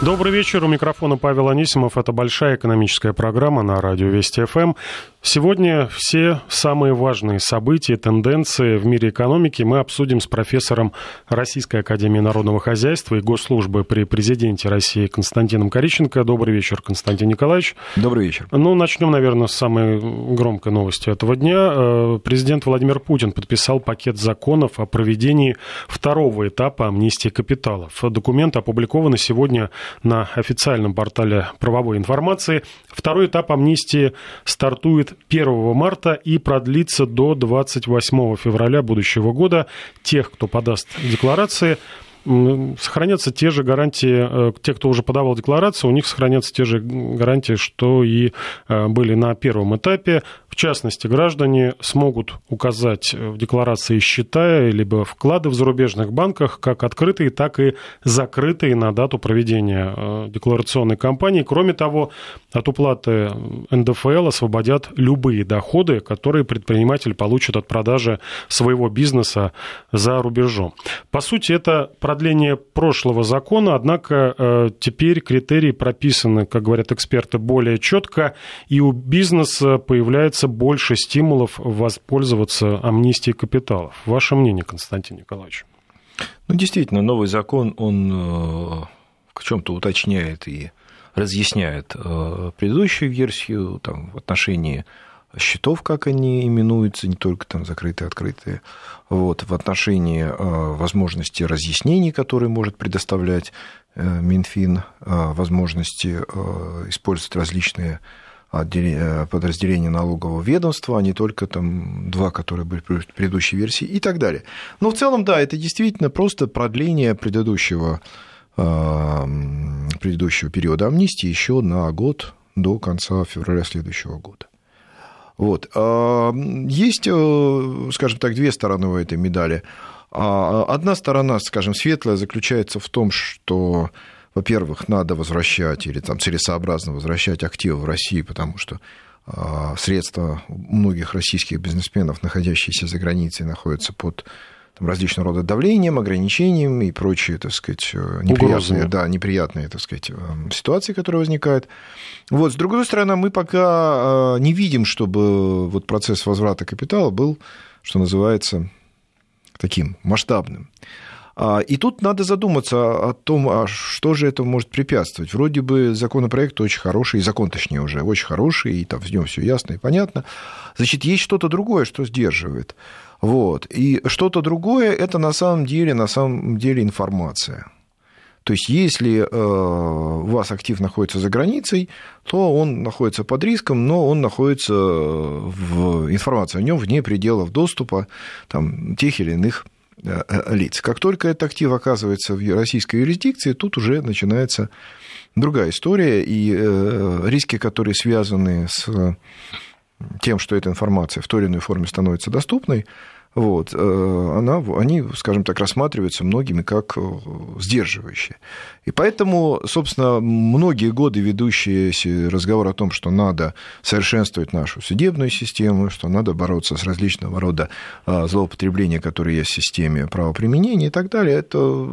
Добрый вечер. У микрофона Павел Анисимов. Это большая экономическая программа на радио Вести ФМ. Сегодня все самые важные события, тенденции в мире экономики мы обсудим с профессором Российской Академии Народного Хозяйства и Госслужбы при президенте России Константином Кориченко. Добрый вечер, Константин Николаевич. Добрый вечер. Ну, начнем, наверное, с самой громкой новости этого дня. Э, президент Владимир Путин подписал пакет законов о проведении второго этапа амнистии капиталов. Документ опубликован сегодня на официальном портале правовой информации. Второй этап амнистии стартует 1 марта и продлится до 28 февраля будущего года. Тех, кто подаст декларации, сохранятся те же гарантии, э, те, кто уже подавал декларацию, у них сохранятся те же гарантии, что и э, были на первом этапе. Частности, граждане смогут указать в декларации счета либо вклады в зарубежных банках, как открытые, так и закрытые на дату проведения э, декларационной кампании. Кроме того, от уплаты НДФЛ освободят любые доходы, которые предприниматель получит от продажи своего бизнеса за рубежом. По сути, это продление прошлого закона, однако э, теперь критерии прописаны, как говорят эксперты, более четко, и у бизнеса появляется больше стимулов воспользоваться амнистией капиталов. Ваше мнение, Константин Николаевич? Ну, действительно, новый закон, он э, в чем-то уточняет и разъясняет э, предыдущую версию там, в отношении счетов, как они именуются, не только там закрытые, открытые, вот, в отношении э, возможности разъяснений, которые может предоставлять Минфин, возможности использовать различные подразделения налогового ведомства, а не только там два, которые были в предыдущей версии и так далее. Но в целом, да, это действительно просто продление предыдущего, э, предыдущего периода амнистии еще на год до конца февраля следующего года. Вот. А, есть, э, скажем так, две стороны у этой медали. А, одна сторона, скажем, светлая заключается в том, что во-первых, надо возвращать или там целесообразно возвращать активы в России, потому что а, средства многих российских бизнесменов, находящиеся за границей, находятся под там, различного рода давлением, ограничением и прочие, так сказать, э, неприятные, да, неприятные, так сказать, э, ситуации, которые возникают. Вот, с другой стороны, мы пока э, не видим, чтобы вот процесс возврата капитала был, что называется, таким масштабным. А, и тут надо задуматься о том, а что же это может препятствовать. Вроде бы законопроект очень хороший, закон, точнее, уже очень хороший, и там в нем все ясно и понятно. Значит, есть что-то другое, что сдерживает. Вот. И что-то другое – это на самом деле, на самом деле информация. То есть, если э, вас актив находится за границей, то он находится под риском, но он находится в информации о нем вне пределов доступа там, тех или иных лиц. Как только этот актив оказывается в российской юрисдикции, тут уже начинается другая история, и э, риски, которые связаны с тем, что эта информация в той или иной форме становится доступной, вот, э, она, они, скажем так, рассматриваются многими как э, сдерживающие. И поэтому, собственно, многие годы ведущие разговор о том, что надо совершенствовать нашу судебную систему, что надо бороться с различного рода э, злоупотреблением, которые есть в системе правоприменения и так далее, это,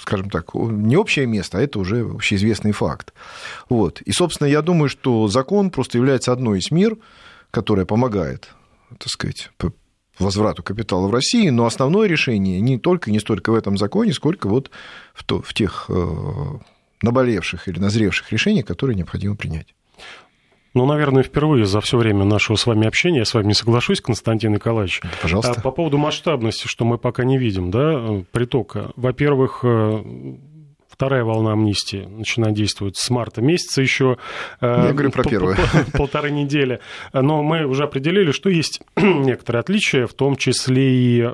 скажем так, не общее место, а это уже общеизвестный факт. Вот. И, собственно, я думаю, что закон просто является одной из мер, которая помогает так сказать, возврату капитала в России, но основное решение не только не столько в этом законе, сколько вот в, то, в тех э, наболевших или назревших решениях, которые необходимо принять. Ну, наверное, впервые за все время нашего с вами общения я с вами не соглашусь, Константин Николаевич. Пожалуйста. А по поводу масштабности, что мы пока не видим, да, притока. Во-первых, э, Вторая волна амнистии начинает действовать с марта месяца еще. Э, Я говорю про первую. Полторы недели. Но мы уже определили, что есть некоторые отличия, в том числе и э,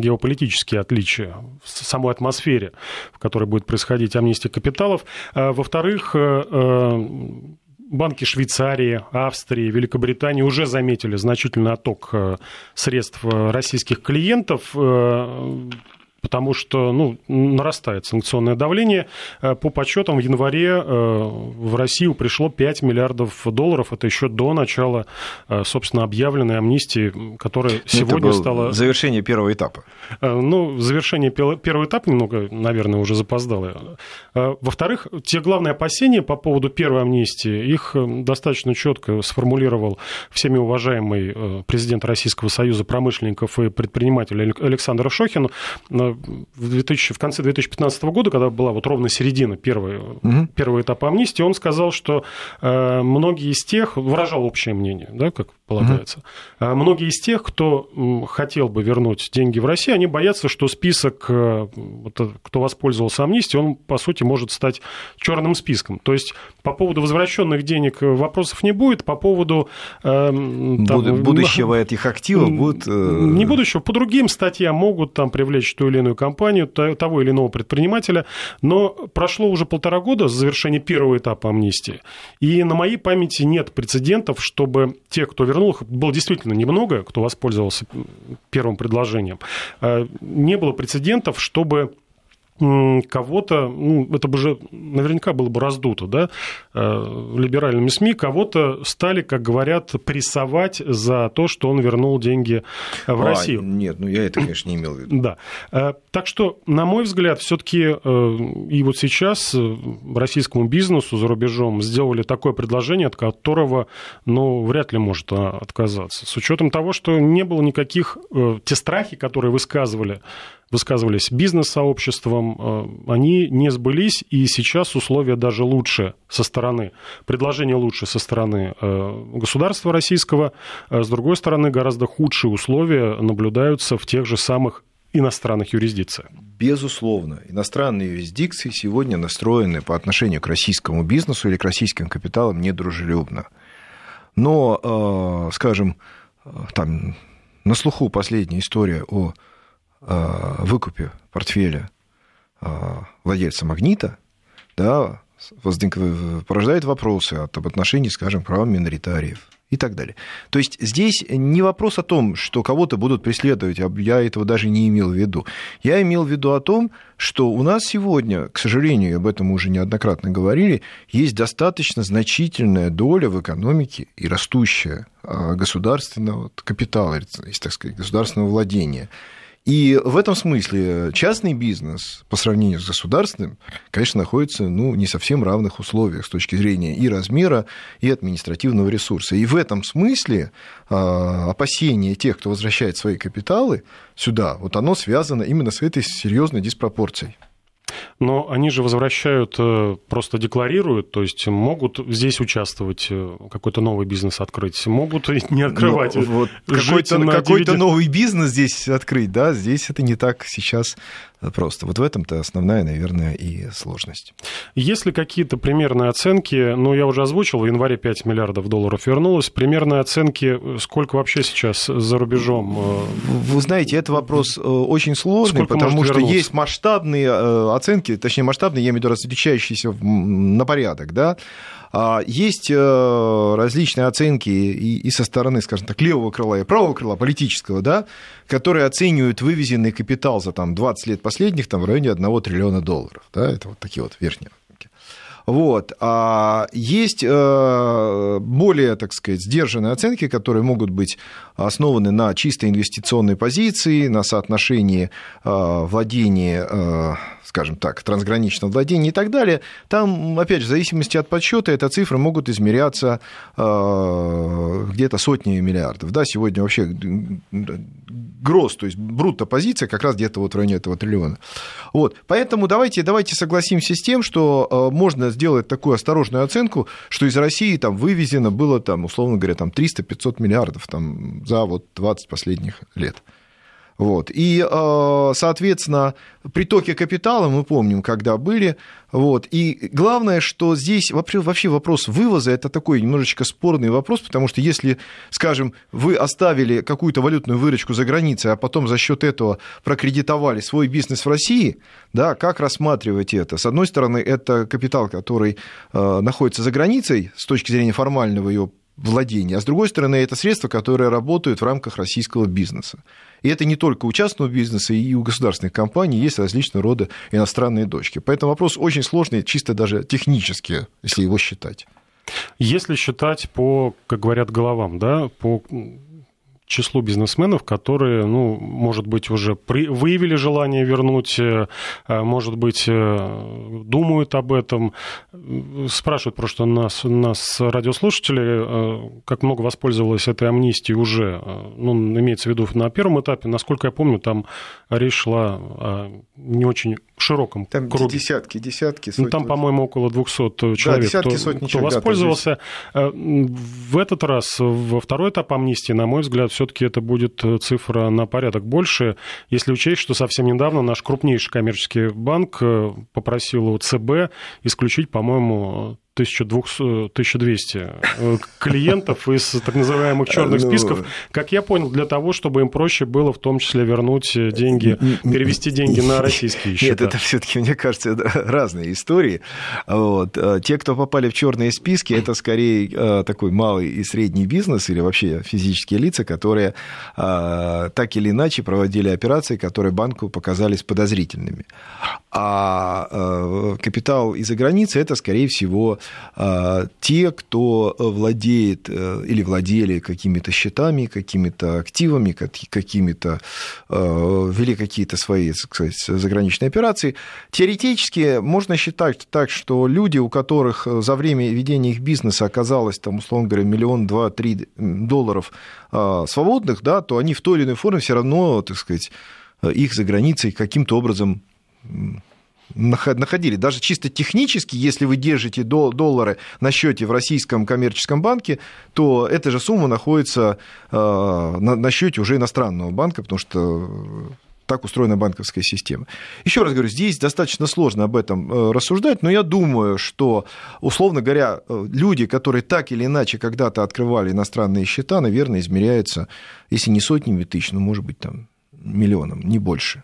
геополитические отличия в самой атмосфере, в которой будет происходить амнистия капиталов. Э, во-вторых, банки Швейцарии, Австрии, Великобритании уже заметили значительный отток средств российских клиентов потому что ну, нарастает санкционное давление. По подсчетам, в январе в Россию пришло 5 миллиардов долларов. Это еще до начала, собственно, объявленной амнистии, которая сегодня стала... Завершение первого этапа. Ну, завершение первого этапа немного, наверное, уже запоздало. Во-вторых, те главные опасения по поводу первой амнистии, их достаточно четко сформулировал всеми уважаемый президент Российского союза промышленников и предпринимателей Александр Шохин в, 2000, в конце 2015 года, когда была вот ровно середина первой, угу. первого этапа амнистии, он сказал, что э, многие из тех, выражал общее мнение, да, как полагается, угу. многие из тех, кто хотел бы вернуть деньги в Россию, они боятся, что список, э, кто воспользовался амнистией, он, по сути, может стать черным списком. То есть по поводу возвращенных денег вопросов не будет, по поводу... Там, будущего этих активов будут... Не будущего, по другим статьям могут там привлечь ту или иную компанию, того или иного предпринимателя, но прошло уже полтора года с завершения первого этапа амнистии, и на моей памяти нет прецедентов, чтобы те, кто вернул их, было действительно немного, кто воспользовался первым предложением, э, не было прецедентов, чтобы кого-то, ну, это бы же наверняка было бы раздуто, да, э, либеральными СМИ, кого-то стали, как говорят, прессовать за то, что он вернул деньги в а, Россию. Нет, ну я это, конечно, не имел в виду. Да. Э, так что, на мой взгляд, все-таки э, и вот сейчас российскому бизнесу за рубежом сделали такое предложение, от которого, ну, вряд ли может а, отказаться. С учетом того, что не было никаких, те страхи, которые высказывали высказывались бизнес-сообществом, они не сбылись, и сейчас условия даже лучше со стороны, предложение лучше со стороны э, государства российского, а с другой стороны, гораздо худшие условия наблюдаются в тех же самых иностранных юрисдикциях. Безусловно, иностранные юрисдикции сегодня настроены по отношению к российскому бизнесу или к российским капиталам недружелюбно. Но, э, скажем, там на слуху последняя история о Э, выкупе портфеля э, владельца магнита, да, порождает вопросы об отношении, скажем, к правам миноритариев и так далее. То есть здесь не вопрос о том, что кого-то будут преследовать, я этого даже не имел в виду. Я имел в виду о том, что у нас сегодня, к сожалению, об этом уже неоднократно говорили, есть достаточно значительная доля в экономике и растущая э, государственного капитала, так сказать, государственного владения. И в этом смысле частный бизнес по сравнению с государственным, конечно, находится ну, не совсем равных условиях с точки зрения и размера, и административного ресурса. И в этом смысле а, опасение тех, кто возвращает свои капиталы сюда, вот оно связано именно с этой серьезной диспропорцией. Но они же возвращают, э, просто декларируют, то есть могут здесь участвовать, э, какой-то новый бизнес открыть, могут не открывать. Ну, вот какой-то, какой новый бизнес здесь открыть, да, здесь это не так сейчас просто. Вот в этом-то основная, наверное, и сложность. Есть ли какие-то примерные оценки? Ну, я уже озвучил, в январе 5 миллиардов долларов вернулось. Примерные оценки, сколько вообще сейчас за рубежом? Э, вы знаете, это вопрос э, очень сложный, сколько потому что вернуться? есть масштабные э, оценки, точнее масштабные, я имею в виду различающиеся на порядок, да, есть э, различные оценки и со стороны, скажем так, левого крыла и правого крыла политического, да, которые оценивают вывезенный капитал за там, 20 лет последних там, в районе 1 триллиона долларов. Да, это вот такие вот верхние вот. А есть э, более, так сказать, сдержанные оценки, которые могут быть основаны на чисто инвестиционной позиции, на соотношении э, владения скажем так, трансграничного владения и так далее, там, опять же, в зависимости от подсчета, эта цифры могут измеряться э, где-то сотнями миллиардов. Да, сегодня вообще гроз, то есть брутто позиция как раз где-то вот в районе этого триллиона. Вот. Поэтому давайте, давайте согласимся с тем, что э, можно сделать такую осторожную оценку, что из России там вывезено было, там, условно говоря, там 300-500 миллиардов там, за вот 20 последних лет. Вот. И, э, соответственно, притоки капитала мы помним, когда были. Вот. И главное, что здесь вообще вопрос вывоза – это такой немножечко спорный вопрос, потому что если, скажем, вы оставили какую-то валютную выручку за границей, а потом за счет этого прокредитовали свой бизнес в России, да, как рассматривать это? С одной стороны, это капитал, который э, находится за границей с точки зрения формального его владения, а с другой стороны, это средства, которые работают в рамках российского бизнеса. И это не только у частного бизнеса, и у государственных компаний есть различного рода иностранные дочки. Поэтому вопрос очень сложный, чисто даже технически, если его считать. Если считать по, как говорят, головам, да, по числу бизнесменов, которые, ну, может быть, уже при, выявили желание вернуть, э, э, может быть, э, думают об этом. Спрашивают просто нас, нас радиослушатели, как много воспользовалось этой амнистией уже, ну, имеется в виду на первом этапе, насколько я помню, там речь шла о не очень широком там круге. десятки, десятки, сотни. Ну, там, по-моему, около 200 человек, да, десятки, кто, сотни кто воспользовался. В этот раз, во второй этап амнистии, на мой взгляд, все-таки это будет э, цифра на порядок больше, если учесть, что совсем недавно наш крупнейший коммерческий банк э, попросил у ЦБ исключить, по-моему, 1200, 1200 э, клиентов из так называемых черных ну, списков, как я понял, для того, чтобы им проще было в том числе вернуть э, деньги, перевести деньги на российские счета. Нет, это все-таки, мне кажется, разные истории. Вот. Э, те, кто попали в черные списки, это скорее такой малый и средний бизнес или вообще физические лица, которые так или иначе проводили операции, которые банку показались подозрительными. А капитал из-за границы это, скорее всего, те, кто владеет э, или владели какими-то счетами, какими-то активами, какими-то э, вели какие-то свои сказать, заграничные операции, теоретически можно считать так, что люди, у которых за время ведения их бизнеса оказалось, там, условно говоря, миллион, два, три долларов а, свободных, да, то они в той или иной форме все равно, так сказать, их за границей каким-то образом находили. Даже чисто технически, если вы держите доллары на счете в российском коммерческом банке, то эта же сумма находится э, на счете уже иностранного банка, потому что так устроена банковская система. Еще раз говорю, здесь достаточно сложно об этом э, рассуждать, но я думаю, что, условно говоря, э, люди, которые так или иначе когда-то открывали иностранные счета, наверное, измеряются, если не сотнями тысяч, ну, может быть, там, миллионом, не больше.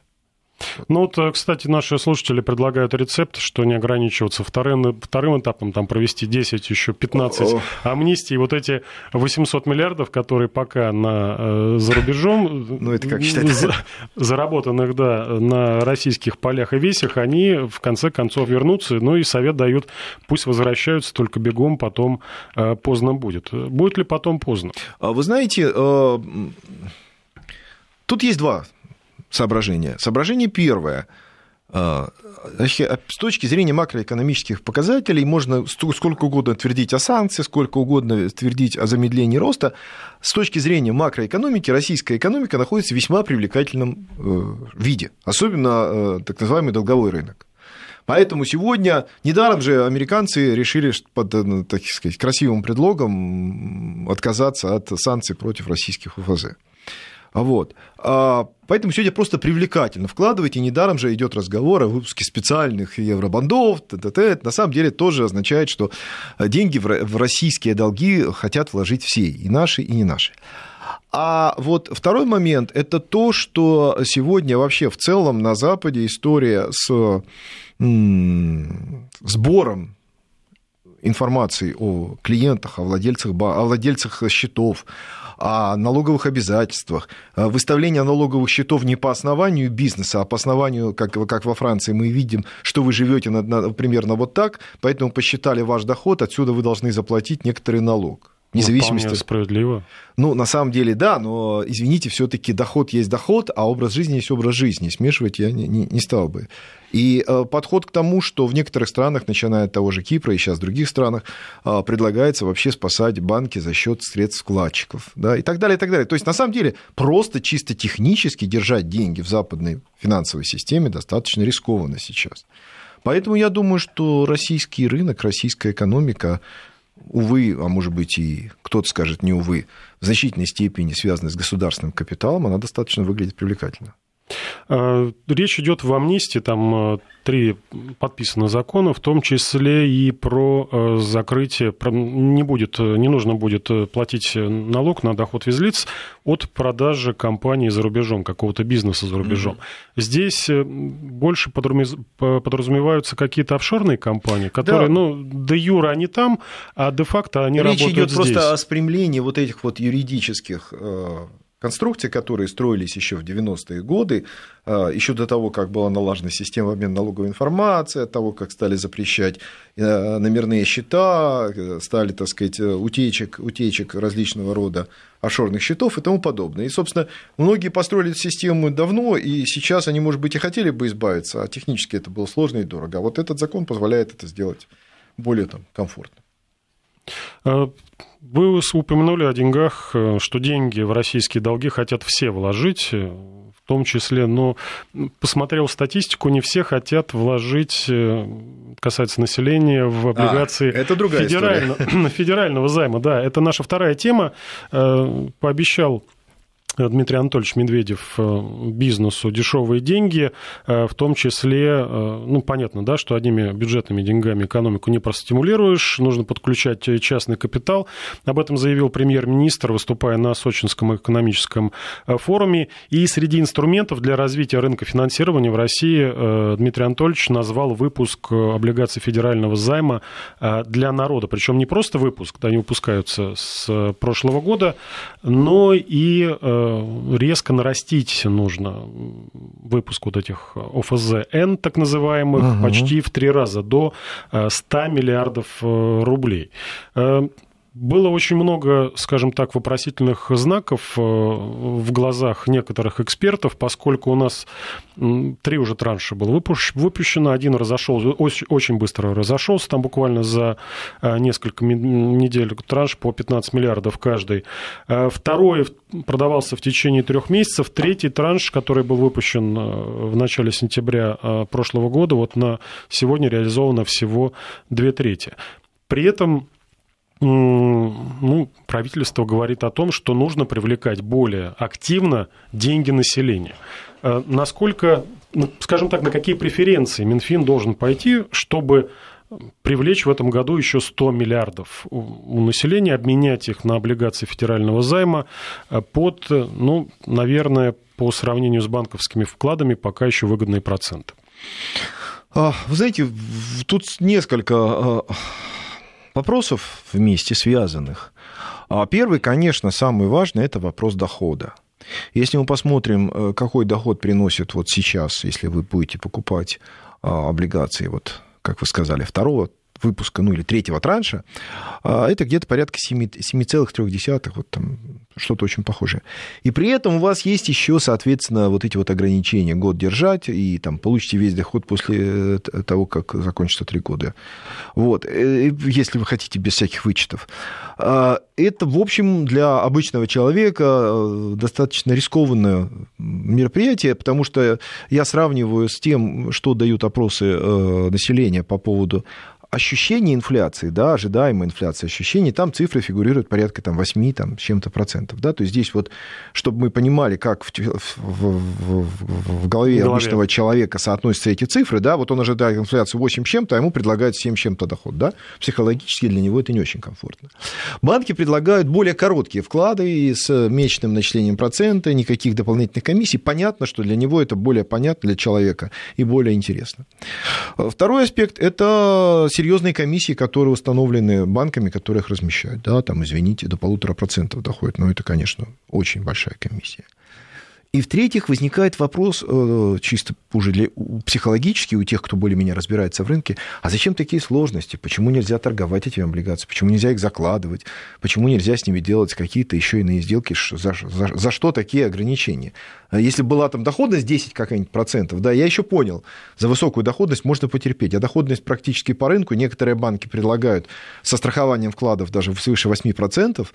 Ну вот, э, кстати, наши слушатели предлагают рецепт, что не ограничиваться вторым, вторым этапом, там провести 10, еще 15 амнистий. Вот эти 800 миллиардов, которые пока на, э, за рубежом, ну, это как считать? За, заработанных, да, на российских полях и весях, они в конце концов вернутся. Ну и совет дают, пусть возвращаются, только бегом потом э, поздно будет. Будет ли потом поздно? А вы знаете, тут есть два соображения. Соображение первое. А, с точки зрения макроэкономических показателей можно сколько угодно твердить о санкциях, сколько угодно твердить о замедлении роста. С точки зрения макроэкономики российская экономика находится в весьма привлекательном э, виде, особенно э, так называемый долговой рынок. Поэтому сегодня, недаром же американцы решили под э, так сказать, красивым предлогом отказаться от санкций против российских УФЗ. Вот. А, поэтому сегодня просто привлекательно вкладывать, и недаром же идет разговор о выпуске специальных евробандов. Т -т -т. На самом деле тоже означает, что деньги в российские долги хотят вложить все, и наши, и не наши. А вот второй момент – это то, что сегодня вообще в целом на Западе история с сбором информации о клиентах, о владельцах, о владельцах счетов, о налоговых обязательствах, выставление налоговых счетов не по основанию бизнеса, а по основанию, как, как во Франции мы видим, что вы живете на, на, примерно вот так, поэтому посчитали ваш доход, отсюда вы должны заплатить некоторый налог. Вне зависимости... справедливо. Ну, на самом деле, да, но, извините, все таки доход есть доход, а образ жизни есть образ жизни. Смешивать я не, не, не стал бы. И э, подход к тому, что в некоторых странах, начиная от того же Кипра и сейчас в других странах, э, предлагается вообще спасать банки за счет средств вкладчиков, да, и так далее, и так далее. То есть, на самом деле, просто чисто технически держать деньги в западной финансовой системе достаточно рискованно сейчас. Поэтому я думаю, что российский рынок, российская экономика увы, а может быть и кто-то скажет не увы, в значительной степени связанная с государственным капиталом, она достаточно выглядит привлекательно. Речь идет в амнистии, там три подписано закона, в том числе и про закрытие, не, будет, не нужно будет платить налог на доход физлиц от продажи компании за рубежом, какого-то бизнеса за рубежом. Mm-hmm. Здесь больше подразумеваются какие-то офшорные компании, которые, да. ну, де юра они там, а де-факто они Речь работают идет здесь. просто о спрямлении вот этих вот юридических э, конструкций, которые строились еще в 90-е годы, э, еще до того, как была налажена система обмена налоговой информацией, от того, как стали запрещать э, номерные счета, стали, так сказать, утечек, утечек различного рода офшорных счетов и тому подобное. И, собственно, многие построили эту систему давно, и сейчас они, может быть, и хотели бы избавиться, а технически это было сложно и дорого. А вот этот закон позволяет это сделать более там, комфортно. А, вы упомянули о деньгах, э, что деньги в российские долги хотят все вложить, э, в том числе, но посмотрел статистику, не все хотят вложить, э, касается населения, в а, облигации а, это другая федерального, федерального займа. Да, это наша вторая тема. Пообещал Дмитрий Анатольевич Медведев э, бизнесу дешевые деньги, э, в том числе, э, ну, понятно, да, что одними бюджетными деньгами экономику не простимулируешь, нужно подключать частный капитал. Об этом заявил премьер-министр, выступая на Сочинском экономическом форуме. И среди инструментов для развития рынка финансирования в России Дмитрий Анатольевич назвал выпуск облигаций федерального займа для народа. Причем не просто выпуск, они выпускаются с прошлого года, но и резко нарастить нужно выпуск вот этих ОФЗН, так называемых, угу. почти в три раза, до 100 э, миллиардов э, рублей. Было очень много, скажем так, вопросительных знаков э, в глазах некоторых экспертов, поскольку у нас три уже транша было выпущено, один разошелся, очень быстро разошелся, там буквально за э, несколько недель транш по 15 миллиардов каждый. Э, второй продавался в течение трех месяцев, третий транш, который был выпущен в начале сентября прошлого года, вот на сегодня реализовано всего две трети. При этом ну, правительство говорит о том, что нужно привлекать более активно деньги населения. Э, насколько, ну, скажем так, на какие преференции Минфин должен пойти, чтобы привлечь в этом году еще 100 миллиардов у населения, обменять их на облигации федерального займа э, под, ну, наверное, по сравнению с банковскими вкладами, пока еще выгодные проценты. А, вы знаете, тут несколько а, вопросов вместе связанных. А первый, конечно, самый важный, это вопрос дохода. Если мы посмотрим, э, какой доход приносит вот сейчас, если вы будете покупать а, облигации, вот, как вы сказали, второго выпуска, ну или третьего транша, это где-то порядка 7,3, вот там что-то очень похожее. И при этом у вас есть еще, соответственно, вот эти вот ограничения, год держать, и там получите весь доход после э, того, как закончится три года. Вот, э, если вы хотите без всяких вычетов. А, это, в общем, для обычного человека э, достаточно рискованное мероприятие, потому что я сравниваю с тем, что дают опросы населения по поводу ощущение инфляции, да, ожидаемая инфляция ощущений, там цифры фигурируют порядка там, 8 там, с чем-то процентов. Да? То есть здесь вот, чтобы мы понимали, как в, в, в, в голове обычного человека соотносятся эти цифры, да, вот он ожидает инфляцию 8 чем-то, а ему предлагают 7 чем-то доход. Да? Психологически для него это не очень комфортно. Банки предлагают более короткие вклады с месячным начислением процента, никаких дополнительных комиссий. Понятно, что для него это более понятно для человека и более интересно. Второй аспект – это серьезные комиссии, которые установлены банками, которые их размещают. Да, там, извините, до полутора процентов доходит. Но это, конечно, очень большая комиссия. И в-третьих, возникает вопрос э, чисто уже для, психологически у тех, кто более-менее разбирается в рынке, а зачем такие сложности? Почему нельзя торговать этими облигациями? Почему нельзя их закладывать? Почему нельзя с ними делать какие-то еще иные сделки? За, за, за что такие ограничения? А если была там доходность 10 какая-нибудь процентов, да, я еще понял, за высокую доходность можно потерпеть, а доходность практически по рынку, некоторые банки предлагают со страхованием вкладов даже свыше 8 процентов,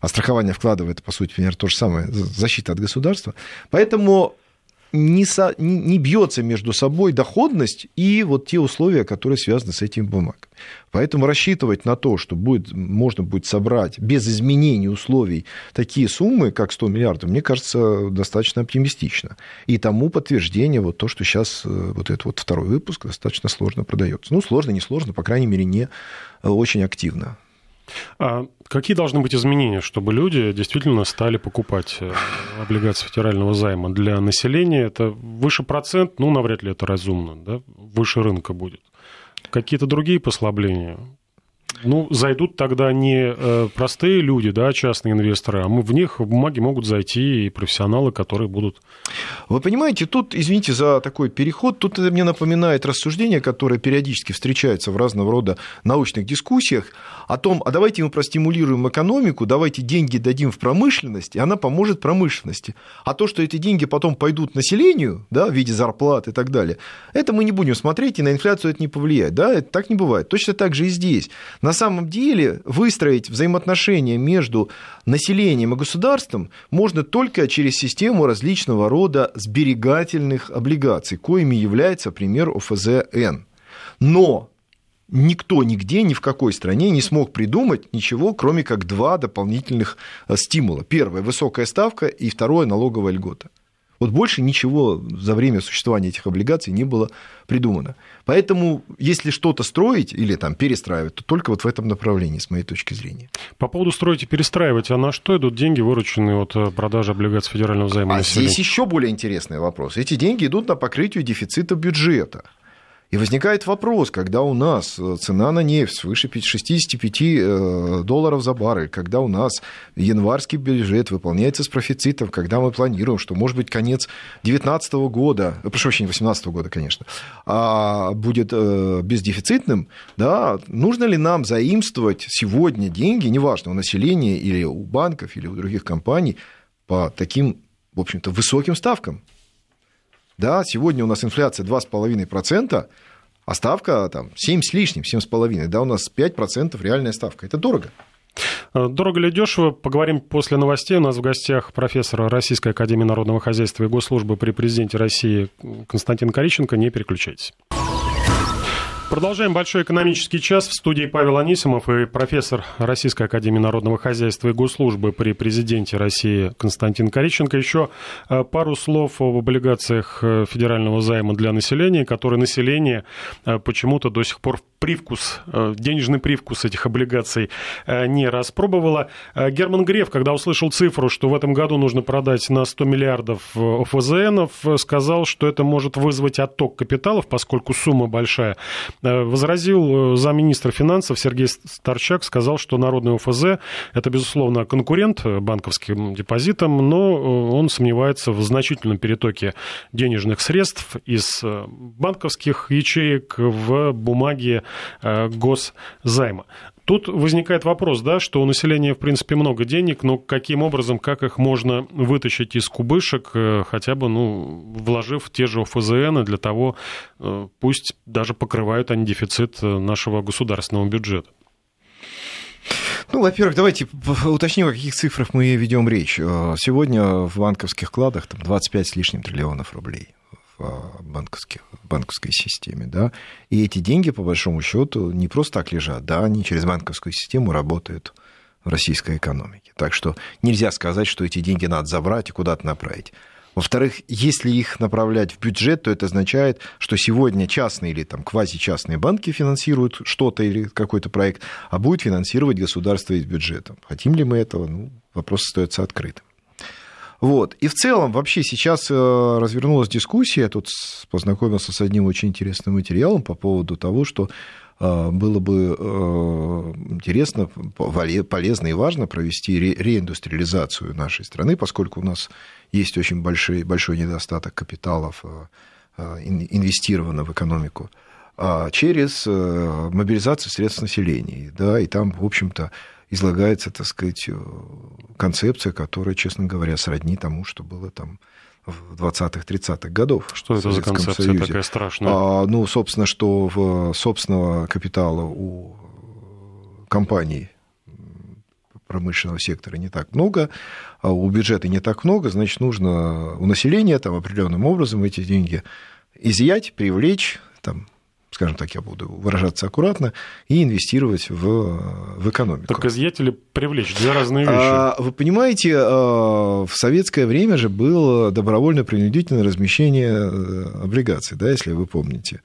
а страхование вкладов это, по сути, примерно то же самое, защита от государства. Поэтому не, со, не бьется между собой доходность и вот те условия, которые связаны с этими бумагами. Поэтому рассчитывать на то, что будет, можно будет собрать без изменений условий такие суммы, как 100 миллиардов, мне кажется, достаточно оптимистично. И тому подтверждение вот то, что сейчас э, вот этот вот второй выпуск достаточно сложно продается. Ну, сложно, не сложно, по крайней мере, не э, очень активно. А какие должны быть изменения, чтобы люди действительно стали покупать э, облигации федерального займа для населения? Это выше процент, ну, навряд ли это разумно, да? Выше рынка будет. Какие-то другие послабления? Ну, зайдут тогда не э, простые люди, да, частные инвесторы, а мы, в них бумаги могут зайти и профессионалы, которые будут... Вы понимаете, тут, извините за такой переход, тут это мне напоминает рассуждение, которое периодически встречается в разного рода научных дискуссиях о том, а давайте мы простимулируем экономику, давайте деньги дадим в промышленность, и она поможет промышленности. А то, что эти деньги потом пойдут населению, да, в виде зарплат и так далее, это мы не будем смотреть, и на инфляцию это не повлияет. Да, это так не бывает. Точно так же и здесь. На самом деле выстроить взаимоотношения между населением и государством можно только через систему различного рода сберегательных облигаций, коими является пример ОФЗ-Н. Но никто нигде, ни в какой стране не смог придумать ничего, кроме как два дополнительных э, стимула. Первое – высокая ставка, и второе – налоговая льгота. Вот больше ничего за время существования этих облигаций не было придумано. Поэтому, если что-то строить или там перестраивать, то только вот в этом направлении, с моей точки зрения. По поводу строить и перестраивать, а на что идут деньги, вырученные от э, продажи облигаций федерального займа? А населения? здесь еще более интересный вопрос. Эти деньги идут на покрытие дефицита бюджета. И возникает вопрос, когда у нас э, цена на нефть свыше 65 э, долларов за баррель, когда у нас январский бюджет выполняется с профицитом, когда мы планируем, что, может быть, конец 2019 года, э, прошу прощения, 2018 года, конечно, а, будет бездефицитным, да, нужно ли нам заимствовать сегодня деньги, неважно, у населения или у банков, или у других компаний, по таким, в общем-то, высоким ставкам? Да, сегодня у нас инфляция 2,5%, а ставка там 7 с лишним, 7,5%. Да, у нас 5% реальная ставка. Это дорого. Э, дорого ли дешево? Поговорим после новостей. У нас в гостях профессор Российской Академии Народного Хозяйства и Госслужбы при президенте России Константин Кориченко. Не переключайтесь. Продолжаем большой экономический час. В студии Павел Анисимов и профессор Российской Академии Народного Хозяйства и Госслужбы при президенте России Константин Кориченко. Еще э, пару слов об облигациях э, федерального займа для населения, которые население э, почему-то до сих пор привкус, денежный привкус этих облигаций не распробовало. Герман Греф, когда услышал цифру, что в этом году нужно продать на 100 миллиардов ОФЗНов, сказал, что это может вызвать отток капиталов, поскольку сумма большая. Э, возразил э, замминистра финансов Сергей Старчак, сказал, что народный ОФЗ – это, безусловно, конкурент банковским депозитам, но он сомневается в значительном перетоке денежных средств из э, банковских ячеек в бумаги госзайма. Тут возникает вопрос, да, что у населения, в принципе, много денег, но каким образом, как их можно вытащить из кубышек, э, хотя бы, ну, вложив те же ОФЗН для того, э, пусть даже покрывают они дефицит э, нашего государственного бюджета? Ну, во-первых, давайте уточним, о каких цифрах мы ведем речь. Сегодня в банковских вкладах там 25 с лишним триллионов рублей в банковских, банковской системе, да, и эти деньги, по большому счету, не просто так лежат, да, они через банковскую систему работают в российской экономике. Так что нельзя сказать, что эти деньги надо забрать и куда-то направить. Во-вторых, если их направлять в бюджет, то это означает, что сегодня частные или там квазичастные банки финансируют что-то или какой-то проект, а будет финансировать государство из бюджета. Хотим ли мы этого? Ну, вопрос остается открытым. Вот. И в целом вообще сейчас э, развернулась дискуссия, я тут познакомился с одним очень интересным материалом по поводу того, что э, было бы э, интересно, полезно и важно провести реиндустриализацию нашей страны, поскольку у нас есть очень большой, большой недостаток капиталов, инвестировано в экономику, а через мобилизацию средств населения. Да, и там, в общем-то, излагается, так сказать, э, концепция, которая, честно говоря, сродни тому, что было там в 20-х, 30-х годов. Что это за концепция Союзе. такая страшная? А, ну, собственно, что в собственного капитала у компаний промышленного сектора не так много, а у бюджета не так много, значит, нужно у населения там определенным образом эти деньги изъять, привлечь, там, скажем так, я буду выражаться аккуратно, и инвестировать в, в экономику. Так изъять или привлечь? Две разные вещи. А, вы понимаете, а, в советское время же было добровольно-принудительное размещение э, облигаций, да, если вы помните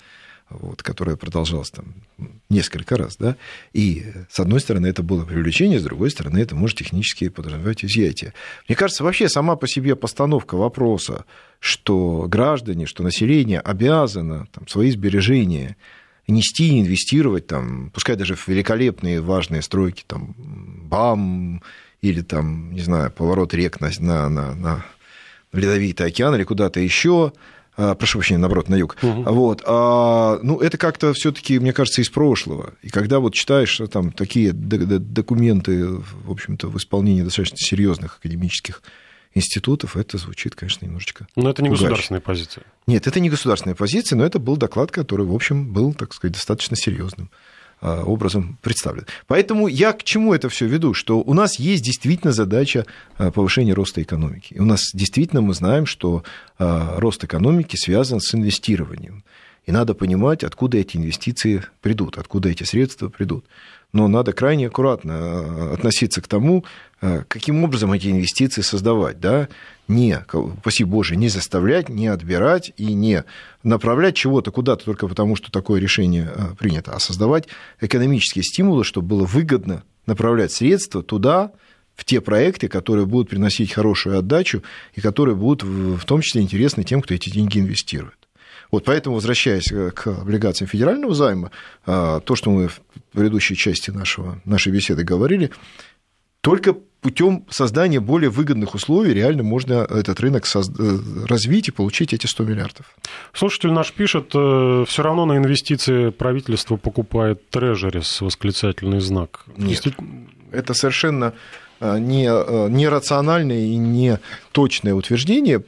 вот, которая продолжалась там несколько раз, да, и с одной стороны это было привлечение, с другой стороны это может технически подразумевать изъятие. Мне кажется, вообще сама по себе постановка вопроса, что граждане, что население обязано там, свои сбережения нести, инвестировать, там, пускай даже в великолепные важные стройки, там, БАМ или там, не знаю, поворот рек на, на, на, на Ледовитый океан или куда-то еще, прошу прощения, наоборот, на юг. Угу. Вот. А, ну, это как-то все таки мне кажется, из прошлого. И когда вот читаешь, что там такие документы, в общем-то, в исполнении достаточно серьезных академических институтов, это звучит, конечно, немножечко Но это не пугающе. государственная позиция. Нет, это не государственная позиция, но это был доклад, который, в общем, был, так сказать, достаточно серьезным. А, образом представлен. Поэтому я к чему это все веду? Что у нас есть действительно задача а, повышения роста экономики. У нас действительно мы знаем, что а, рост экономики связан с инвестированием. И надо понимать, откуда эти инвестиции придут, откуда эти средства придут но надо крайне аккуратно э, относиться к тому, э, каким образом эти инвестиции создавать, да, не, спаси Боже, не заставлять, не отбирать и не направлять чего-то куда-то только потому, что такое решение э, принято, а создавать экономические стимулы, чтобы было выгодно направлять средства туда, в те проекты, которые будут приносить хорошую отдачу и которые будут в том числе интересны тем, кто эти деньги инвестирует. Вот поэтому, возвращаясь э, к облигациям федерального займа, а, то, что мы в предыдущей части нашего, нашей беседы говорили, только путем создания более выгодных условий реально можно этот рынок э, развить и получить эти 100 миллиардов. Слушатель наш пишет, э, все равно на инвестиции правительство покупает трежерис, восклицательный знак. Нет, Действительно... это совершенно не, не рациональное и не точное утверждение.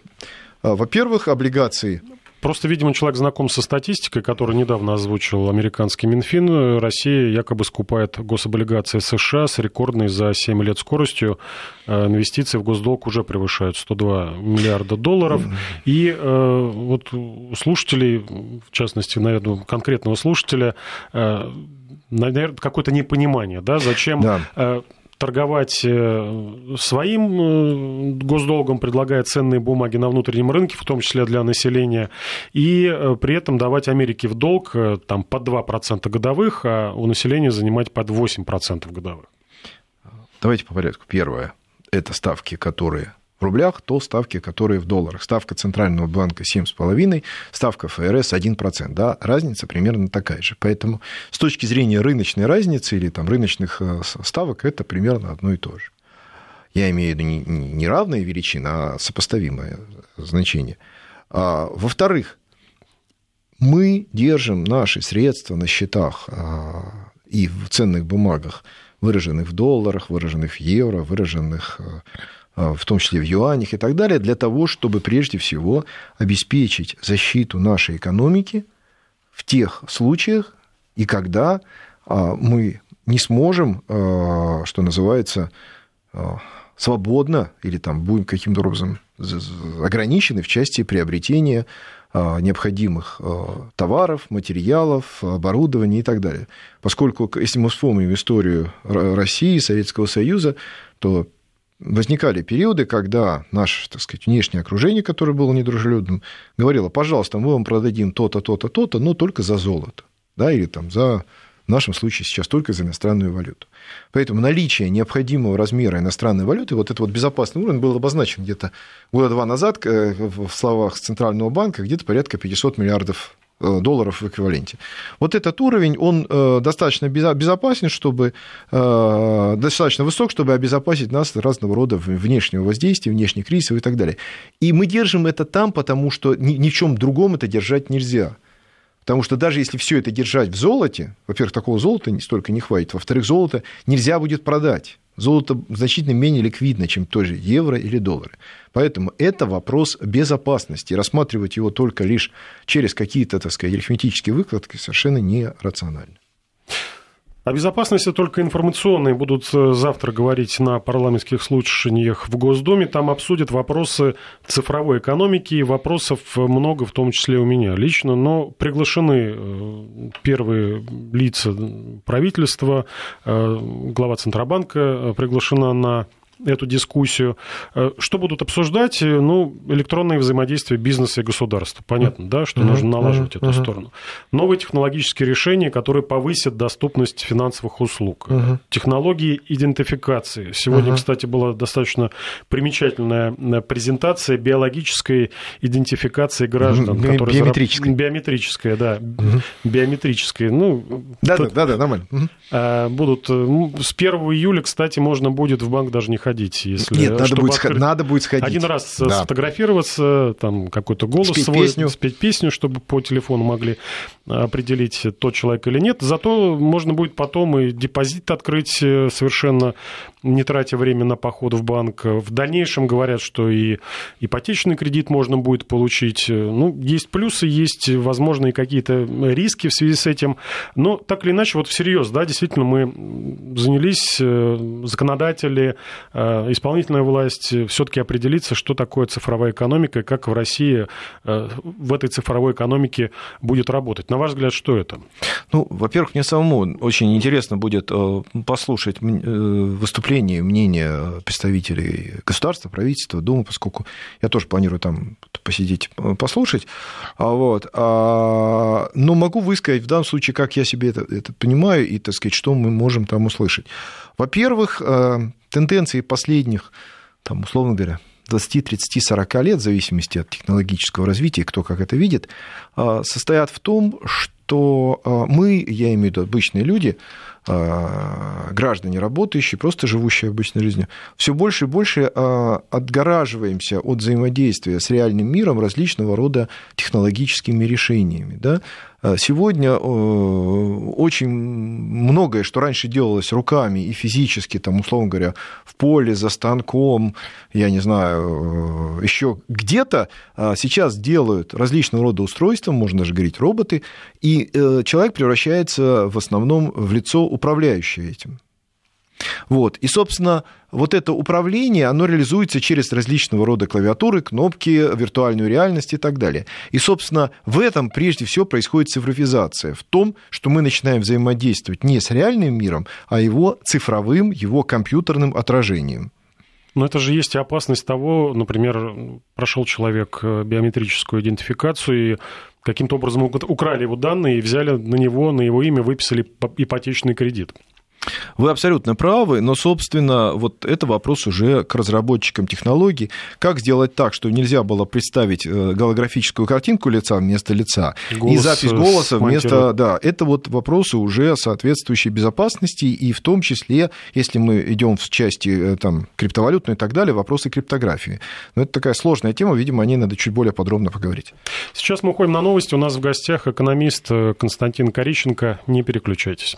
Во-первых, облигации Просто, видимо, человек знаком со статистикой, которую недавно озвучил американский Минфин. Россия якобы скупает гособлигации США с рекордной за 7 лет скоростью. Э, инвестиции в госдолг уже превышают 102 миллиарда долларов. И э, вот у слушателей, в частности, наверное, конкретного слушателя, э, наверное, какое-то непонимание, да, зачем да торговать э, своим э, госдолгом, предлагая ценные бумаги на внутреннем рынке, в том числе для населения, и э, при этом давать Америке в долг там, под 2% годовых, а у населения занимать под 8% годовых. Давайте по порядку. Первое – это ставки, которые рублях, то ставки, которые в долларах. Ставка Центрального банка 7,5, ставка ФРС 1%. Да, разница примерно такая же. Поэтому с точки зрения рыночной разницы или там, рыночных э, ставок это примерно одно и то же. Я имею в виду не, равная величина, а сопоставимое значение. А, во-вторых, мы держим наши средства на счетах а, и в ценных бумагах, выраженных в долларах, выраженных в евро, выраженных э, в том числе в юанях и так далее, для того, чтобы прежде всего обеспечить защиту нашей экономики в тех случаях и когда а, мы не сможем, а, что называется, свободно или там будем каким-то образом ограничены в части приобретения необходимых товаров, материалов, оборудования и так далее. Поскольку, если мы вспомним историю России, Советского Союза, то возникали периоды, когда наше, так сказать, внешнее окружение, которое было недружелюбным, говорило, пожалуйста, мы вам продадим то-то, то-то, то-то, но только за золото, да, или там за, в нашем случае сейчас только за иностранную валюту. Поэтому наличие необходимого размера иностранной валюты, вот этот вот безопасный уровень был обозначен где-то года два назад э, в словах Центрального банка, где-то порядка 500 миллиардов долларов в эквиваленте. Вот этот уровень, он э, достаточно безопасен, чтобы, э, достаточно высок, чтобы обезопасить нас от разного рода внешнего воздействия, внешних кризисов и так далее. И мы держим это там, потому что ни в чем другом это держать нельзя. Потому что даже если все это держать в золоте, во-первых, такого золота столько не хватит, во-вторых, золото нельзя будет продать. Золото значительно менее ликвидно, чем той же евро или доллары. Поэтому это вопрос безопасности. Рассматривать его только лишь через какие-то, так сказать, арифметические выкладки совершенно нерационально. О безопасности только информационные будут э, завтра говорить на парламентских слушаниях в Госдуме. Там обсудят вопросы цифровой экономики. И вопросов много, в том числе у меня лично. Но приглашены э, первые лица правительства. Э, глава Центробанка приглашена на эту дискуссию. Э, что будут обсуждать? Э, ну, электронное взаимодействие бизнеса и государства. Понятно, да, что нужно налаживать эту сторону. Новые технологические решения, которые повысят доступность финансовых услуг. Технологии идентификации. Сегодня, кстати, была достаточно примечательная э, презентация биологической идентификации граждан. Которые биометрической. Зараб... Биометрическая, да. Биометрическая. Ну, да, да, да, да, нормально. Будут... С 1 июля, кстати, можно будет в банк даже не ходить ходить, если... Нет, надо, будет, открыть... надо будет сходить. Один раз да. сфотографироваться, там какой-то голос спеть свой, песню. спеть песню, чтобы по телефону могли определить, тот человек или нет. Зато можно будет потом и депозит открыть э, совершенно не тратя время на поход в банк. В дальнейшем говорят, что и ипотечный кредит можно будет получить. Ну, есть плюсы, есть, возможно, и какие-то риски в связи с этим. Но так или иначе, вот всерьез, да, действительно, мы занялись, э, законодатели, э, исполнительная власть, все-таки определиться, что такое цифровая экономика и как в России э, в этой цифровой экономике будет работать. На ваш взгляд, что это? Ну, во-первых, мне самому очень интересно будет послушать выступление мнения представителей государства, правительства, Думы, поскольку я тоже планирую там посидеть, послушать. А вот. А, но могу высказать в данном случае, как я себе это, это понимаю, и, так сказать, что мы можем там услышать. Во-первых, э, тенденции последних, там, условно говоря, 20, 30, 40 лет, в зависимости от технологического развития, кто как это видит, э, состоят в том, что э, мы, я имею в виду обычные люди, граждане работающие, просто живущие обычной жизнью, все больше и больше отгораживаемся от взаимодействия с реальным миром различного рода технологическими решениями. Да? А сегодня очень многое, что раньше делалось руками и физически, там, условно говоря, в поле, за станком, я не знаю, еще где-то, сейчас делают различного рода устройства, можно даже говорить роботы, и э, человек превращается в основном в лицо управляющее этим. Вот. И, собственно, вот это управление, оно реализуется через различного рода клавиатуры, кнопки, виртуальную реальность и так далее. И, собственно, в этом прежде всего происходит цифровизация, в том, что мы начинаем взаимодействовать не с реальным миром, а его цифровым, его компьютерным отражением. Но это же есть и опасность того, например, прошел человек э, биометрическую идентификацию, и каким-то образом украли его данные и взяли на него, на его имя выписали ипотечный кредит. Вы абсолютно правы, но, собственно, вот это вопрос уже к разработчикам технологий. Как сделать так, чтобы нельзя было представить э, голографическую картинку лица вместо лица Голос и запись голоса вместо... Да, это вот вопросы уже соответствующей безопасности, и в том числе, если мы идем в части э, там, криптовалютной и так далее, вопросы криптографии. Но это такая сложная тема, видимо, о ней надо чуть более подробно поговорить. Сейчас мы уходим на новости. У нас в гостях экономист э, Константин Корищенко. Не переключайтесь.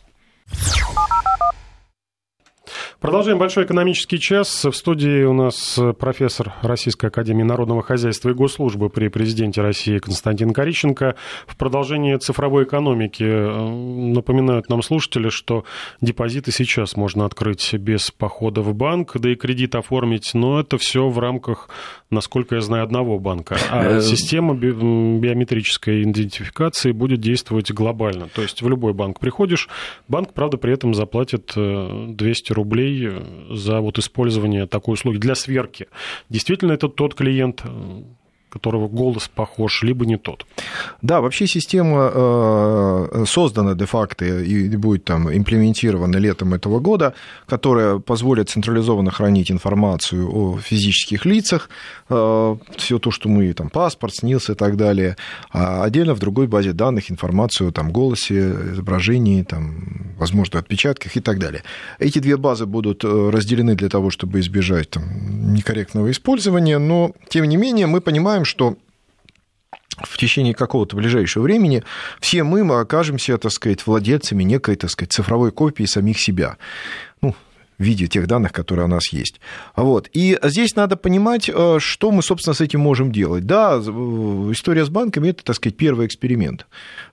Продолжаем большой экономический час. В студии у нас профессор Российской Академии Народного Хозяйства и Госслужбы при президенте России Константин Кориченко. В продолжении цифровой экономики э, напоминают нам слушатели, что депозиты сейчас можно открыть без похода в банк, да и кредит оформить, но это все в рамках, насколько я знаю, одного банка. А э, система биометрической идентификации будет действовать глобально. То есть в любой банк приходишь, банк, правда, при этом заплатит 200 э, рублей э, за вот использование такой услуги для сверки. Действительно, это тот клиент, которого голос похож, либо не тот. Да, вообще система э, создана де-факто и будет там имплементирована летом этого года, которая позволит централизованно хранить информацию о физических лицах, э, все то, что мы, там, паспорт, СНИЛС и так далее, а отдельно в другой базе данных информацию там, голосе, изображении, там, возможно, отпечатках и так далее. Эти две базы будут э, разделены для того, чтобы избежать там, некорректного использования, но, тем не менее, мы понимаем, что в течение какого-то ближайшего времени все мы, окажемся, так сказать, владельцами некой, так сказать, цифровой копии самих себя. В виде тех данных, которые у нас есть. Вот. И здесь надо понимать, э, что мы, собственно, с этим можем делать. Да, история с банками – это, так сказать, первый эксперимент.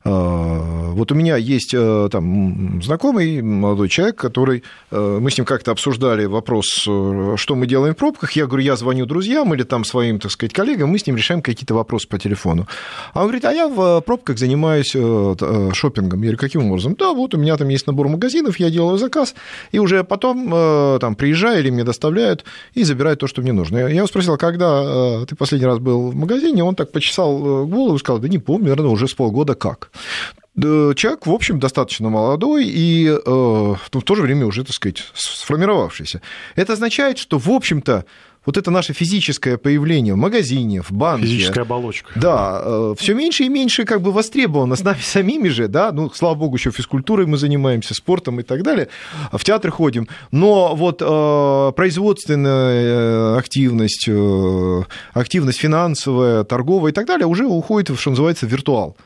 Э, вот у меня есть э, там знакомый молодой человек, который, мы с ним как-то обсуждали вопрос, что мы делаем в пробках. Я говорю, я звоню друзьям или там своим, так сказать, коллегам, мы с ним решаем какие-то вопросы по телефону. А он говорит, а я в пробках занимаюсь шопингом. Я говорю, каким образом? Да, вот у меня там есть набор магазинов, я делаю заказ, и уже потом Э, там, приезжаю или мне доставляют и забирают то, что мне нужно. Я его спросил, «А когда э, ты последний раз был в магазине, он так почесал э, голову и сказал, да не помню, наверное, уже с полгода как. Человек, в общем, достаточно молодой и э, в то же время уже, так сказать, сформировавшийся. Это означает, что, в общем-то, вот это наше физическое появление в магазине, в банке. Физическая оболочка. Да, э, все меньше и меньше как бы востребовано с нами самими же, да, ну, слава богу, еще физкультурой мы занимаемся, спортом и так далее, в театр ходим, но вот э, производственная э, активность, активность финансовая, торговая и так далее уже уходит, что называется, в виртуал.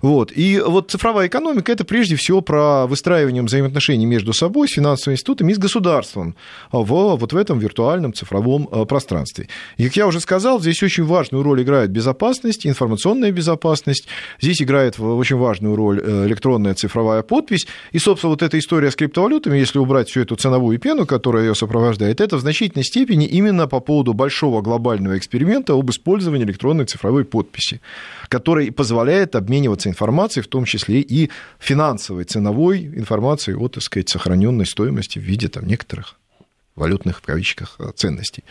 Вот. И вот цифровая экономика – это прежде всего про выстраивание взаимоотношений между собой, с финансовыми институтами и с государством в, вот в этом виртуальном цифровом э, пространстве. И, как я уже сказал, здесь очень важную роль играет безопасность, информационная безопасность. Здесь играет очень важную роль э, электронная цифровая подпись. И, собственно, вот эта история с криптовалютами, если убрать всю эту ценовую пену, которая ее сопровождает, это в значительной степени именно по поводу большого глобального эксперимента об использовании электронной цифровой подписи, который позволяет обмениваться обмениваться информацией, в том числе и финансовой, ценовой информацией о, так сказать, сохраненной стоимости в виде там, некоторых валютных, в кавычках, э, ценностей.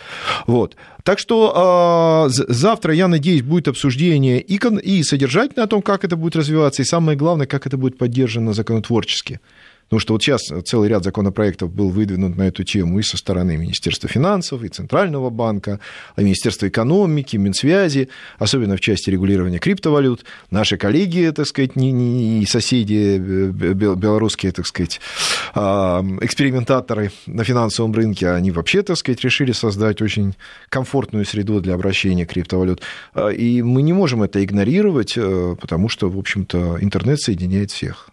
Вот. Так что э, завтра, я надеюсь, будет обсуждение и, и содержательное о том, как это будет развиваться, и самое главное, как это будет поддержано законотворчески. Потому что вот сейчас целый ряд законопроектов был выдвинут на эту тему и со стороны Министерства финансов, и Центрального банка, и Министерства экономики, Минсвязи, особенно в части регулирования криптовалют. Наши коллеги, так сказать, не, не, соседи белорусские, так сказать, а, экспериментаторы на финансовом рынке, они вообще, так сказать, решили создать очень комфортную среду для обращения криптовалют. А, и мы не можем это игнорировать, э, потому что, в общем-то, интернет соединяет всех.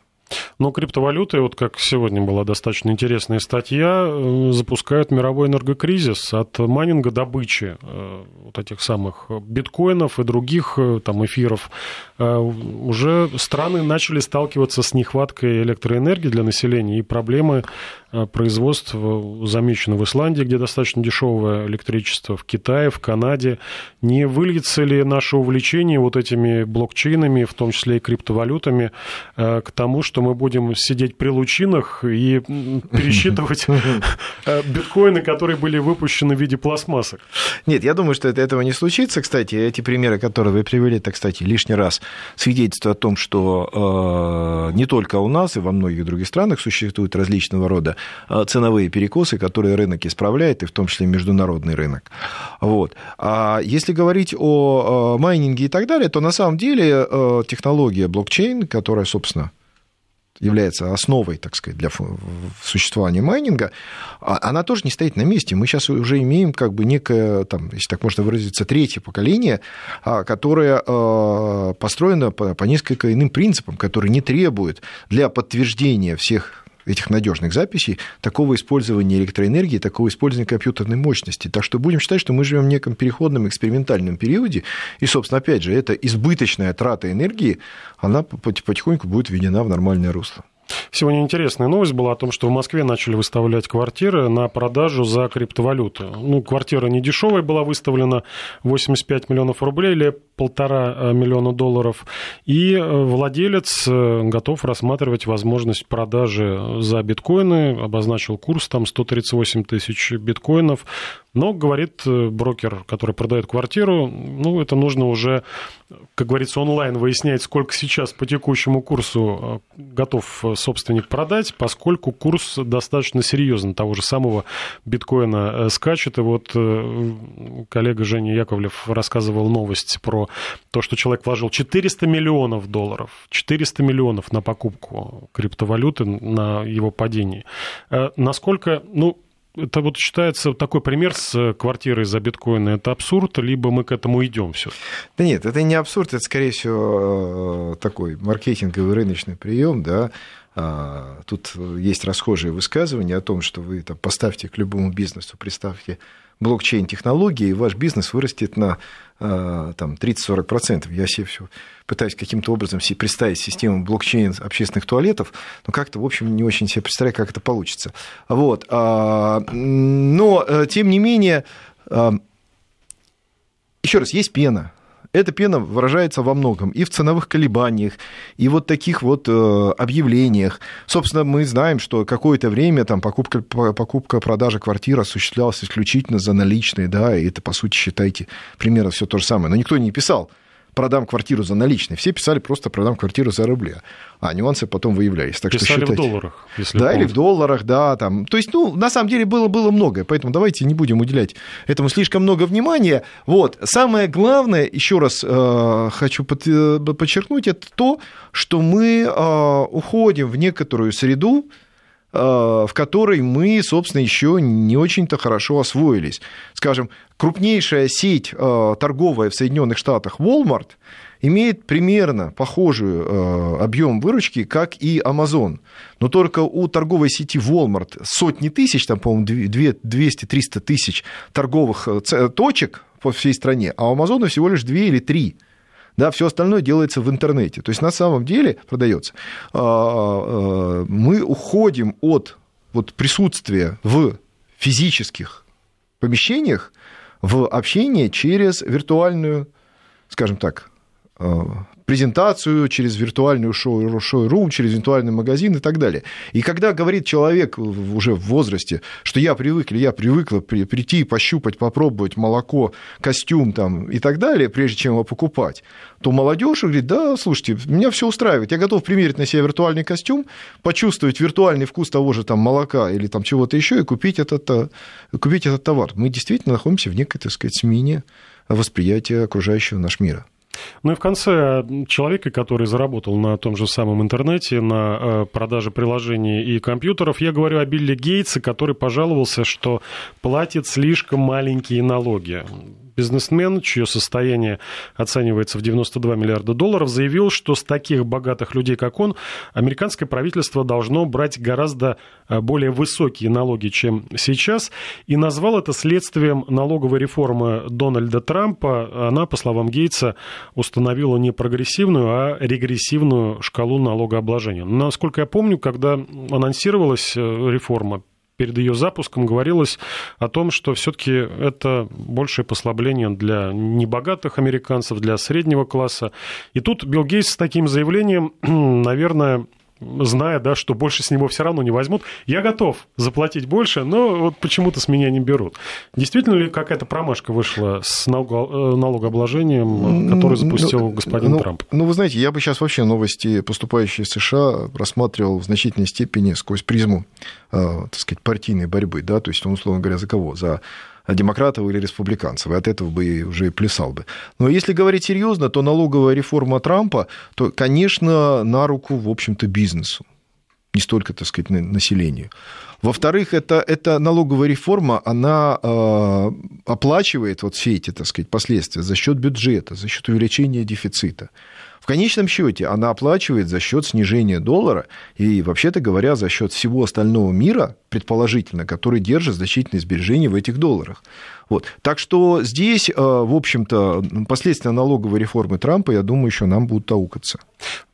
Но криптовалюты, вот как сегодня была достаточно интересная статья, э, запускают мировой энергокризис от майнинга добычи э, вот этих самых биткоинов и других э, там эфиров. Уже страны начали сталкиваться с нехваткой электроэнергии для населения и проблемы производства замечены в Исландии, где достаточно дешевое электричество, в Китае, в Канаде. Не выльется ли наше увлечение вот этими блокчейнами, в том числе и криптовалютами, к тому, что мы будем сидеть при лучинах и пересчитывать э, биткоины, которые были выпущены в виде пластмассок. Нет, я думаю, что это, этого не случится. Кстати, эти примеры, которые вы привели, это, кстати, лишний раз свидетельствует о том, что э, не только у нас и во многих других странах существуют различного рода э, ценовые перекосы, которые рынок исправляет, и в том числе международный рынок. Вот. А если говорить о майнинге и так далее, то на самом деле технология блокчейн, которая, собственно, является основой, так сказать, для существования майнинга, а, она тоже не стоит на месте. Мы сейчас уже имеем как бы некое, там, если так можно выразиться, третье поколение, а, которое а, построено по несколько иным принципам, которые не требуют для подтверждения всех этих надежных записей такого использования электроэнергии, такого использования компьютерной мощности. Так что будем считать, что мы живем в неком переходном экспериментальном периоде, и, собственно, опять же, эта избыточная трата энергии, она потихоньку будет введена в нормальное русло. Сегодня интересная новость была о том, что в Москве начали выставлять квартиры на продажу за криптовалюты. Ну, квартира не дешевая была выставлена, 85 миллионов рублей или полтора э, миллиона долларов. И э, владелец э, готов рассматривать возможность продажи за биткоины, обозначил курс там 138 тысяч биткоинов. Но, говорит брокер, который продает квартиру, ну, это нужно уже, как говорится, онлайн выяснять, сколько сейчас по текущему курсу готов собственник продать, поскольку курс достаточно серьезный того же самого биткоина скачет. И вот коллега Женя Яковлев рассказывал новость про то, что человек вложил 400 миллионов долларов, 400 миллионов на покупку криптовалюты, на его падении. Э, насколько, ну, это вот считается такой пример с квартирой за биткоины. Это абсурд, либо мы к этому идем все? Да нет, это не абсурд, это, скорее всего, э, такой маркетинговый рыночный прием, да, А, тут есть расхожее высказывание о том, что вы там, поставьте к любому бизнесу, представьте блокчейн-технологии, и ваш бизнес вырастет на там, 30-40%. Я себе все пытаюсь каким-то образом себе представить систему блокчейн общественных туалетов, но как-то, в общем, не очень себе представляю, как это получится. Вот. А, но, э, тем не менее, еще раз, есть пена, эта пена выражается во многом и в ценовых колебаниях, и вот таких вот э, объявлениях. Собственно, мы знаем, что какое-то время там покупка, покупка продажа квартир осуществлялась исключительно за наличные, да, и это, по сути, считайте, примерно все то же самое. Но никто не писал, продам квартиру за наличные. Все писали просто продам квартиру за рубли. А нюансы потом выявлялись. Так Писали что считайте... в долларах, если Да, или в долларах, да. Там. То есть, ну, на самом деле было, было многое, поэтому давайте не будем уделять этому слишком много внимания. Вот. Самое главное, еще раз э, хочу под, э, подчеркнуть, это то, что мы э, уходим в некоторую среду, в которой мы, собственно, еще не очень-то хорошо освоились. Скажем, крупнейшая сеть э, торговая в Соединенных Штатах Walmart имеет примерно похожий э, объем выручки, как и Amazon. Но только у торговой сети Walmart сотни тысяч, там, по-моему, 200-300 тысяч торговых э, точек по всей стране, а у Amazon всего лишь 2 или 3. Да, все остальное делается в интернете. То есть на самом деле продается. Мы уходим от вот, присутствия в физических помещениях в общение через виртуальную, скажем так, презентацию, через виртуальную шоу-рум, через виртуальный магазин и так далее. И когда говорит человек уже в возрасте, что я привык или я привыкла прийти, пощупать, попробовать молоко, костюм там и так далее, прежде чем его покупать, то молодежь говорит, да, слушайте, меня все устраивает, я готов примерить на себя виртуальный костюм, почувствовать виртуальный вкус того же там молока или там чего-то еще и купить этот, э, купить этот товар. Мы действительно находимся в некой, так сказать, смене восприятия окружающего наш мира. Ну и в конце человека, который заработал на том же самом интернете, на э, продаже приложений и компьютеров, я говорю о Билли Гейтсе, который пожаловался, что платит слишком маленькие налоги бизнесмен, чье состояние оценивается в 92 миллиарда долларов, заявил, что с таких богатых людей, как он, американское правительство должно брать гораздо э, более высокие налоги, чем сейчас, и назвал это следствием налоговой реформы Дональда Трампа. Она, по словам Гейтса, установила не прогрессивную, а регрессивную шкалу налогообложения. Насколько я помню, когда анонсировалась э, реформа, перед ее запуском говорилось о том, что все-таки это большее послабление для небогатых американцев, для среднего класса. И тут Билл Гейтс с таким заявлением, наверное, зная, да, что больше с него все равно не возьмут, я готов заплатить больше, но вот почему-то с меня не берут. Действительно ли какая-то промашка вышла с э, налогообложением, который запустил ну, господин ну, Трамп? Ну, вы знаете, я бы сейчас вообще новости, поступающие из США, рассматривал в значительной степени сквозь призму, э, так сказать, партийной борьбы, да, то есть, он, условно говоря, за кого? За демократов или республиканцев, и от этого бы уже и плясал бы. Но если говорить серьезно, то налоговая реформа Трампа, то, конечно, на руку, в общем-то, бизнесу, не столько, так сказать, населению. Во-вторых, это, это налоговая реформа, она э, оплачивает вот все эти, так сказать, последствия за счет бюджета, за счет увеличения дефицита конечном счете она оплачивает за счет снижения доллара и, вообще-то говоря, за счет всего остального мира, предположительно, который держит значительные сбережения в этих долларах. Вот. Так что здесь, э, в общем-то, последствия налоговой реформы Трампа, я думаю, еще нам будут аукаться.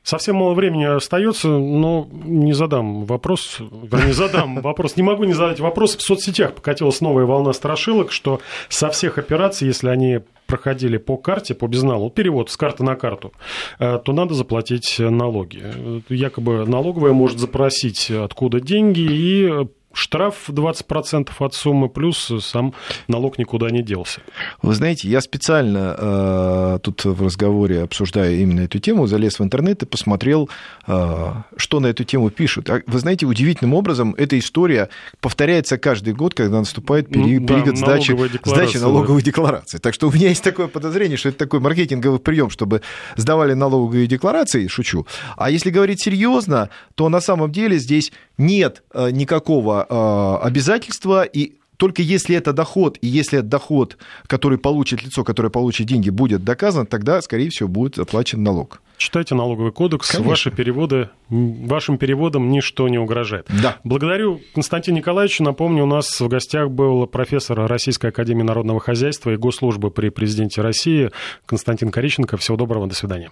Совсем мало времени остается, но не задам вопрос, вернее, задам вопрос. Не могу не задать вопрос. В соцсетях покатилась новая волна страшилок, что со всех операций, если они проходили по карте, по безналу, перевод с карты на карту, э, то надо заплатить налоги. Якобы налоговая может запросить, откуда деньги, и штраф 20% от суммы, плюс сам налог никуда не делся. Вы знаете, я специально э, тут в разговоре, обсуждая именно эту тему, залез в интернет и посмотрел, э, что на эту тему пишут. А вы знаете, удивительным образом эта история повторяется каждый год, когда наступает пери- ну, период да, сдачи, сдачи налоговой да. декларации. Так что у меня есть такое подозрение, что это такой маркетинговый прием, чтобы сдавали налоговые декларации, шучу. А если говорить серьезно, то на самом деле здесь нет э, никакого э, обязательства и только если это доход, и если этот доход, который получит лицо, которое получит деньги, будет доказан, тогда, скорее всего, будет оплачен налог. Читайте налоговый кодекс, Конечно. ваши переводы, вашим переводам ничто не угрожает. Да. Благодарю Константин Николаевич. Напомню, у нас в гостях был профессор Российской Академии Народного Хозяйства и Госслужбы при президенте России Константин Кориченко. Всего доброго, до свидания.